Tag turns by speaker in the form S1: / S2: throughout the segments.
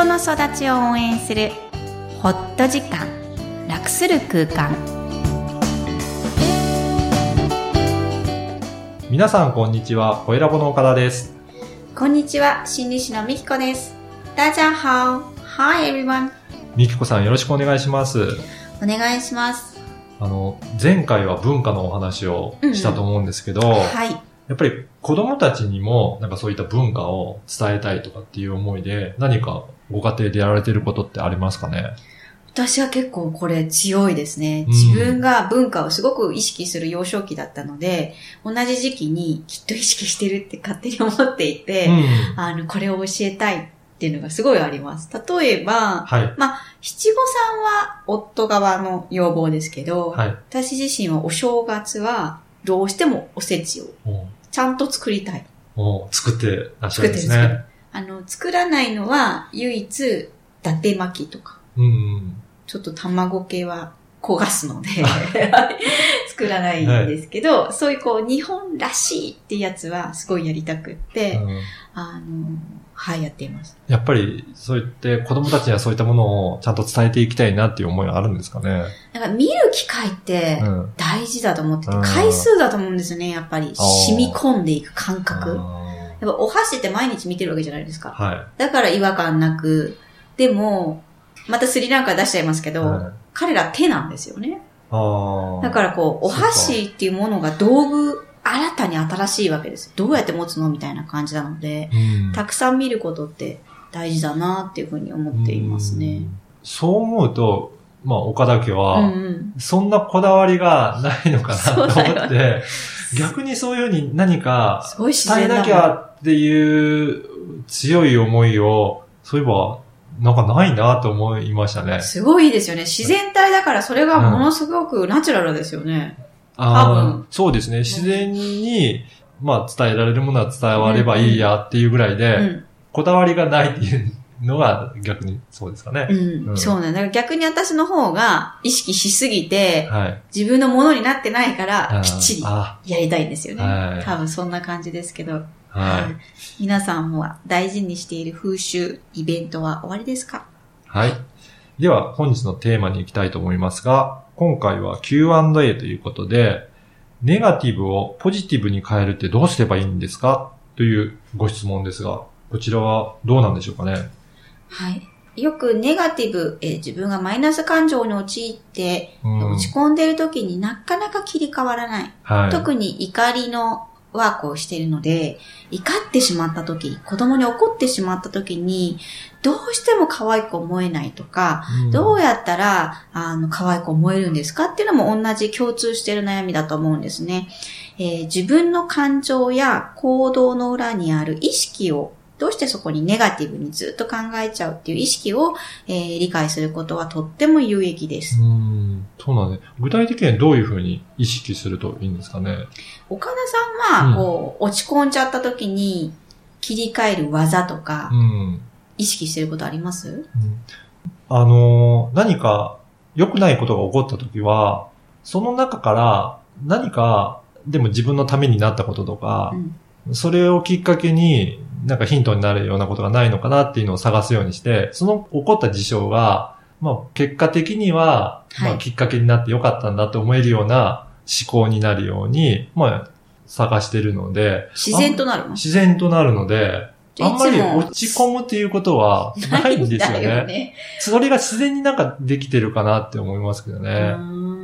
S1: 人の育ちを応援するホット時間楽する空間。
S2: 皆さんこんにちは、声ラボの岡田です。
S1: こんにちは。心理師のみきこです。大家好 Hi everyone.
S2: みきこさんよろしくお願いします。
S1: お願いします。
S2: あの、前回は文化のお話をしたと思うんですけど、
S1: はい。
S2: やっぱり子供たちにもなんかそういった文化を伝えたいとかっていう思いで何かご家庭でやられてることってありますかね？
S1: 私は結構これ強いですね。
S2: うん
S1: 自分が文化をすごく意識する幼少期だったので、同じ時期にきっと意識してるって勝手に思っていて、
S2: うん。
S1: あの、これを教えたいっていうのがすごいあります。例えば、
S2: はい。
S1: 七五三は夫側の要望ですけど、
S2: はい。
S1: 私自身はお正月はどうしてもおせちを
S2: お
S1: ちゃんと作りたい。
S2: お作ってらっしゃるんです
S1: 作って
S2: ね。
S1: あの、作らないのは唯一、伊達巻きとか、
S2: うん。
S1: ちょっと卵系は焦がすので、作らないんですけど、そういうこう、日本らしいってやつはすごいやりたくって、
S2: うん
S1: あの、はい、やっています。
S2: やっぱりそう言って子供たちにはそういったものをちゃんと伝えていきたいなっていう思いがあるんですかね。
S1: だから見る機会って
S2: うん。
S1: 大事だと思ってて、
S2: うん
S1: 回数だと思うんですよね、やっぱり。
S2: ー
S1: 染み込んでいく感覚。や
S2: あ
S1: っぱお箸って毎日見てるわけじゃないですか。
S2: ーはい。
S1: だから違和感なく、でも、またスリランカ出しちゃいますけど、
S2: はい
S1: 彼ら手なんですよね。
S2: ああ。
S1: だからこう、お箸っていうものが道具、新たに新しいわけです。どうやって持つのみたいな感じなので、
S2: うん
S1: たくさん見ることって大事だなっていうふうに思っていますね。
S2: うんそう思うと、まあ、岡田家
S1: うん
S2: は、
S1: うん。
S2: そんなこだわりがないのかなと思
S1: そうだよ
S2: って、逆にそういうふうに何か伝えなき。ゃっていう強い思いを、そういえば、なんかないなと思いましたね。
S1: すごいいいですよね。自然体だからそれがものすごくナチュラルですよね。
S2: あ
S1: 多分
S2: ーそうですね。自然に、まあ、伝えられるものは伝わればいいやっていうぐらいで、
S1: うん。
S2: こだわりがないっていうのが逆にそうですかね。
S1: うん。
S2: うん
S1: そうなんだ。だから逆に私の方が意識しすぎて、
S2: はい。
S1: 自分のものになってないからきっちり
S2: あ
S1: やりたいんですよね。
S2: はい
S1: 多分そんな感じですけど。
S2: はい。
S1: 皆さんも大事にしている風習、イベントは終わりですか？
S2: はい。では、本日のテーマに行きたいと思いますが、今回は Q&A ということで、ネガティブをポジティブに変えるってどうすればいいんですか？というご質問ですが、こちらはどうなんでしょうかね？
S1: はい。よくネガティブ、えー自分がマイナス感情に陥って、
S2: うん
S1: 落ち込んでいる時になかなか切り替わらない。
S2: はい。
S1: 特に怒りのワークをしているので、怒ってしまった時、子供に怒ってしまった時に、どうしても可愛く思えないとか、
S2: うん
S1: どうやったら、あの、可愛く思えるんですかっていうのも同じ共通している悩みだと思うんですね。えー自分の感情や行動の裏にある意識を、どうしてそこにネガティブにずっと考えちゃうっていう意識を、えー理解することはとっても有益です。
S2: うん。そうなんで、具体的にはどういうふうに意識するといいんですかね？
S1: 岡田さんは、
S2: うん
S1: こう、落ち込んじゃった時に切り替える技とか
S2: う、ん。
S1: 意識してることあります？
S2: あのー何か良くないことが起こったときは、その中から何かでも自分のためになったこととか
S1: う、ん
S2: それをきっかけになんかヒントになるようなことがないのかなっていうのを探すようにして、その起こった事象が、まあ結果的には、
S1: はい
S2: まあきっかけになってよかったんだと思えるような思考になるように、まあ探してるので、
S1: 自然となるの？
S2: 自然となるので、あんまり落ち込むっていうことはないんですよ
S1: ないんだよ
S2: ね。
S1: ね。
S2: それが自然になんかできてるかなって思いますけど
S1: う
S2: ね。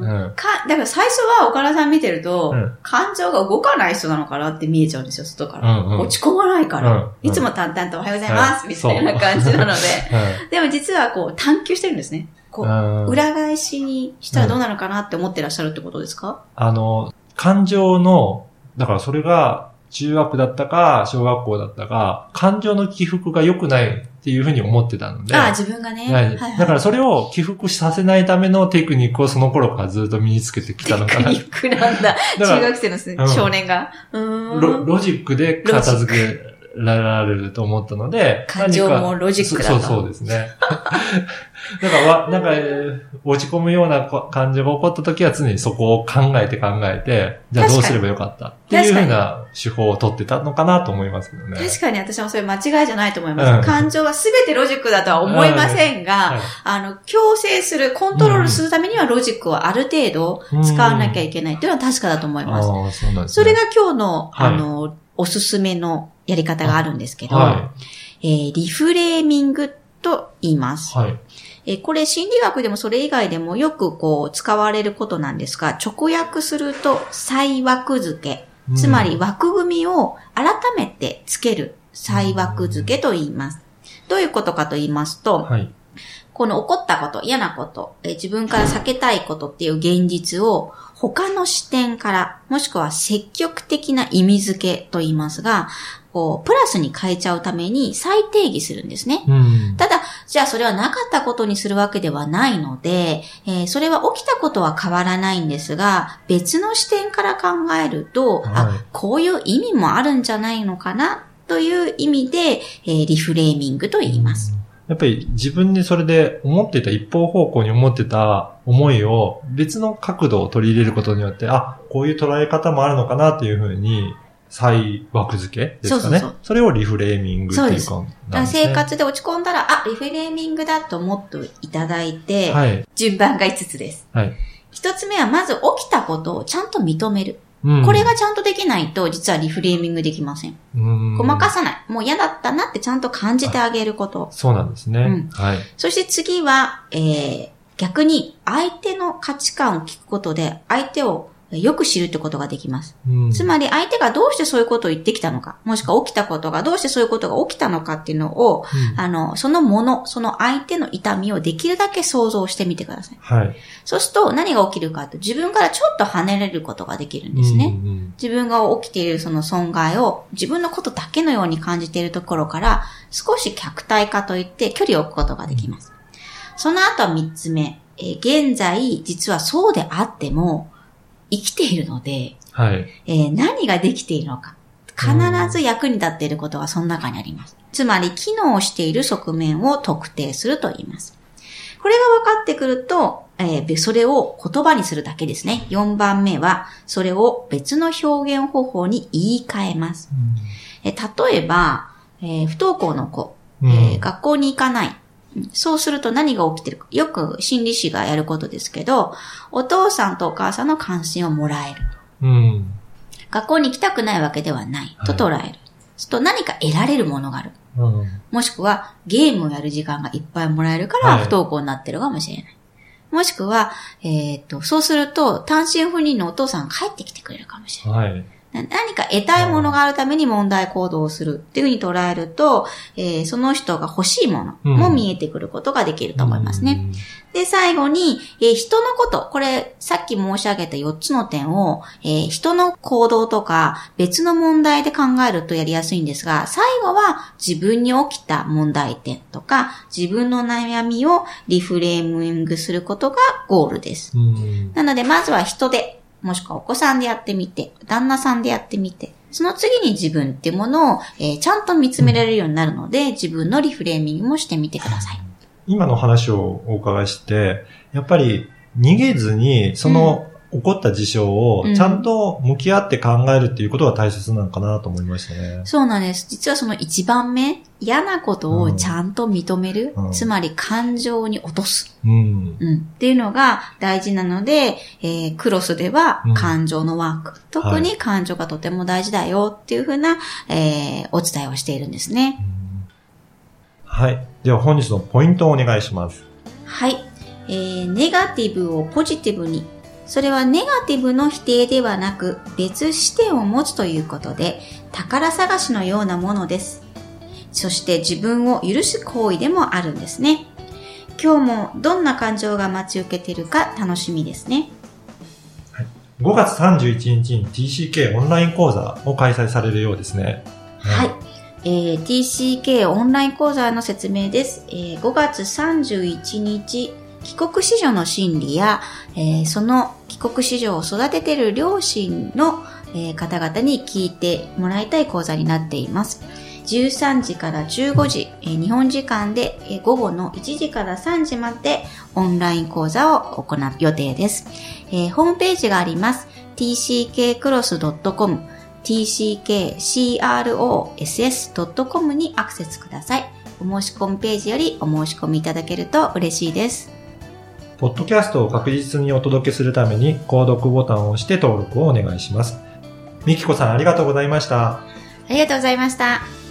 S1: か、だから最初は岡田さん見てると、
S2: うん。
S1: 感情が動かない人なのかなって見えちゃうんですよ、外から。
S2: うんうん。
S1: 落ち込まないから。
S2: うん。うん
S1: いつも淡々とおはようございます、
S2: はい
S1: みたいな感じなので。
S2: はい。
S1: でも実はこう探求してるんですね。こう、
S2: うん
S1: 裏返しにしたらどうなのかなって思ってらっしゃるってことですか、
S2: あの、感情の、だからそれが中学だったか、小学校だったか、感情の起伏が良くないっていうふうに思ってたので、
S1: ああ、自分がね。
S2: はいだからそれを起伏させないためのテクニックをその頃からずっと身につけてきたのかな。
S1: テクニックなんだ。
S2: だ
S1: 中学生の少年が。うーん。
S2: ロロジックで片付けられると思ったので、
S1: 感情もロジックだと
S2: そうそうそうですね。だからわ、なんか、えー落ち込むようなこ感情が起こった時は常にそこを考えて考えて、じゃあどうすればよかったっていうふうな手法を取ってたのかなと思いますけどね。
S1: 確かに私もそれ間違いじゃないと思います。
S2: うん
S1: 感情は全てロジックだとは思いませんが、
S2: はい
S1: あの、強制する、コントロールするためにはロジックをある程度使わなきゃいけないっていうのは確かだと思います。
S2: ああ、そうなんですね。
S1: それが今日の、
S2: はい
S1: あの、おすすめのやり方があるんですけど、
S2: は
S1: えーリフレーミングと言います。
S2: い。はい。
S1: えーこれ心理学でもそれ以外でもよくこう使われることなんですが、直訳すると再枠付け。つまり枠組みを改めてつける再枠付けと言います。どういうことかと言いますと、
S2: はい。
S1: この起こったこと、嫌なこと、えー自分から避けたいことっていう現実を他の視点から、もしくは積極的な意味付けと言いますが、こう、プラスに変えちゃうために再定義するんですね。
S2: うん。
S1: ただ、じゃあそれはなかったことにするわけではないので、えーそれは起きたことは変わらないんですが、別の視点から考えると、
S2: はい
S1: あ、こういう意味もあるんじゃないのかな、という意味で、えーリフレーミングと言います。
S2: やっぱり自分でそれで思っていた一方方向に思ってた思いを別の角度を取り入れることによって、あ、こういう捉え方もあるのかなというふうに再枠付けですかね。
S1: そうそうそう
S2: れをリフレーミングっていうかなん
S1: だか。生活で落ち込んだら、あ、リフレーミングだと思っていただいて、
S2: はい。
S1: 順番が5つです。
S2: はい。
S1: 一つ目はまず起きたことをちゃんと認める。
S2: うん
S1: これがちゃんとできないと、実はリフレーミングできません。
S2: うん
S1: ごまかさない。もう嫌だったなってちゃんと感じてあげること。
S2: そうなんですね。
S1: うん
S2: はい。
S1: そして次は、えー、逆に相手の価値観を聞くことで、相手をよく知るってことができます。
S2: うん
S1: つまり相手がどうしてそういうことを言ってきたのか、もしくは起きたことがどうしてそういうことが起きたのかっていうのを、
S2: うん
S1: あの、そのもの、その相手の痛みをできるだけ想像してみてください。
S2: はい。
S1: そうすると何が起きるかと自分からちょっと離れることができるんですね。
S2: うんうん
S1: 自分が起きているその損害を自分のことだけのように感じているところから少し客体化といって距離を置くことができます。その後三つ目、えー現在実はそうであっても生きているので、
S2: はい。
S1: えー何ができているのか。必ず役に立っていることがその中にあります。つまり、機能している側面を特定すると言います。これが分かってくると、えーそれを言葉にするだけですね。4番目は、それを別の表現方法に言い換えます。えー例えば、えー不登校の子、
S2: うん
S1: えー学校に行かない。うんそうすると何が起きてるか。よく心理師がやることですけど、お父さんとお母さんの関心をもらえる。
S2: うん。
S1: 学校に行きたくないわけではないと捉える。すると何か得られるものがある。
S2: うん。
S1: もしくはゲームをやる時間がいっぱいもらえるから
S2: はい
S1: 不登校になってるかもしれない。もしくは、えっ、と、そうすると単身赴任のお父さんが帰ってきてくれるかもしれない。
S2: はい。
S1: な何か得たいものがあるために問題行動をするっていうふうに捉えると、えーその人が欲しいものも見えてくることができると思いますね。で、最後に、えー人のこと、これ、さっき申し上げた4つの点を、えー人の行動とか別の問題で考えるとやりやすいんですが、最後は自分に起きた問題点とか、自分の悩みをリフレーミングすることがゴールです。
S2: うん。
S1: なので、まずは人で、もしくはお子さんでやってみて、旦那さんでやってみて、その次に自分っていうものを、えーちゃんと見つめられるようになるので、自分のリフレーミングもしてみてください。
S2: 今の話をお伺いして、やっぱり逃げずに、その起こった事象をちゃんと向き合って考えるっていうことが大切なのかなと思いましたね。
S1: そうなんです。実はその一番目、嫌なことをちゃんと認める。
S2: うん
S1: つまり感情に落とす。
S2: うん。
S1: うん。っていうのが大事なので、えークロスでは
S2: うん
S1: 感情のワーク。特に感情がとても大事だよっていうふうな、えーお伝えをしているんですね。
S2: はい。では本日のポイントをお願いします。
S1: はい。えーネガティブをポジティブに。それはネガティブの否定ではなく別視点を持つということで宝探しのようなものです。そして自分を許す行為でもあるんですね。今日もどんな感情が待ち受けているか楽しみですね。
S2: 5月31日に TCK オンライン講座を開催されるようですね。
S1: はい。えー TCK オンライン講座の説明です。えー5月31日、帰国子女の心理や、えーその帰国子女を育てている両親の、えー方々に聞いてもらいたい講座になっています。13時から15時、えー日本時間でえー午後の1時から3時までオンライン講座を行う予定です。えーホームページがあります。tckcross.com tckcross.com にアクセスください。お申し込みページよりお申し込みいただけると嬉しいです。
S2: ポッドキャストを確実にお届けするために、購読ボタンを押して登録をお願いします。みきこさんありがとうございました。
S1: ありがとうございました。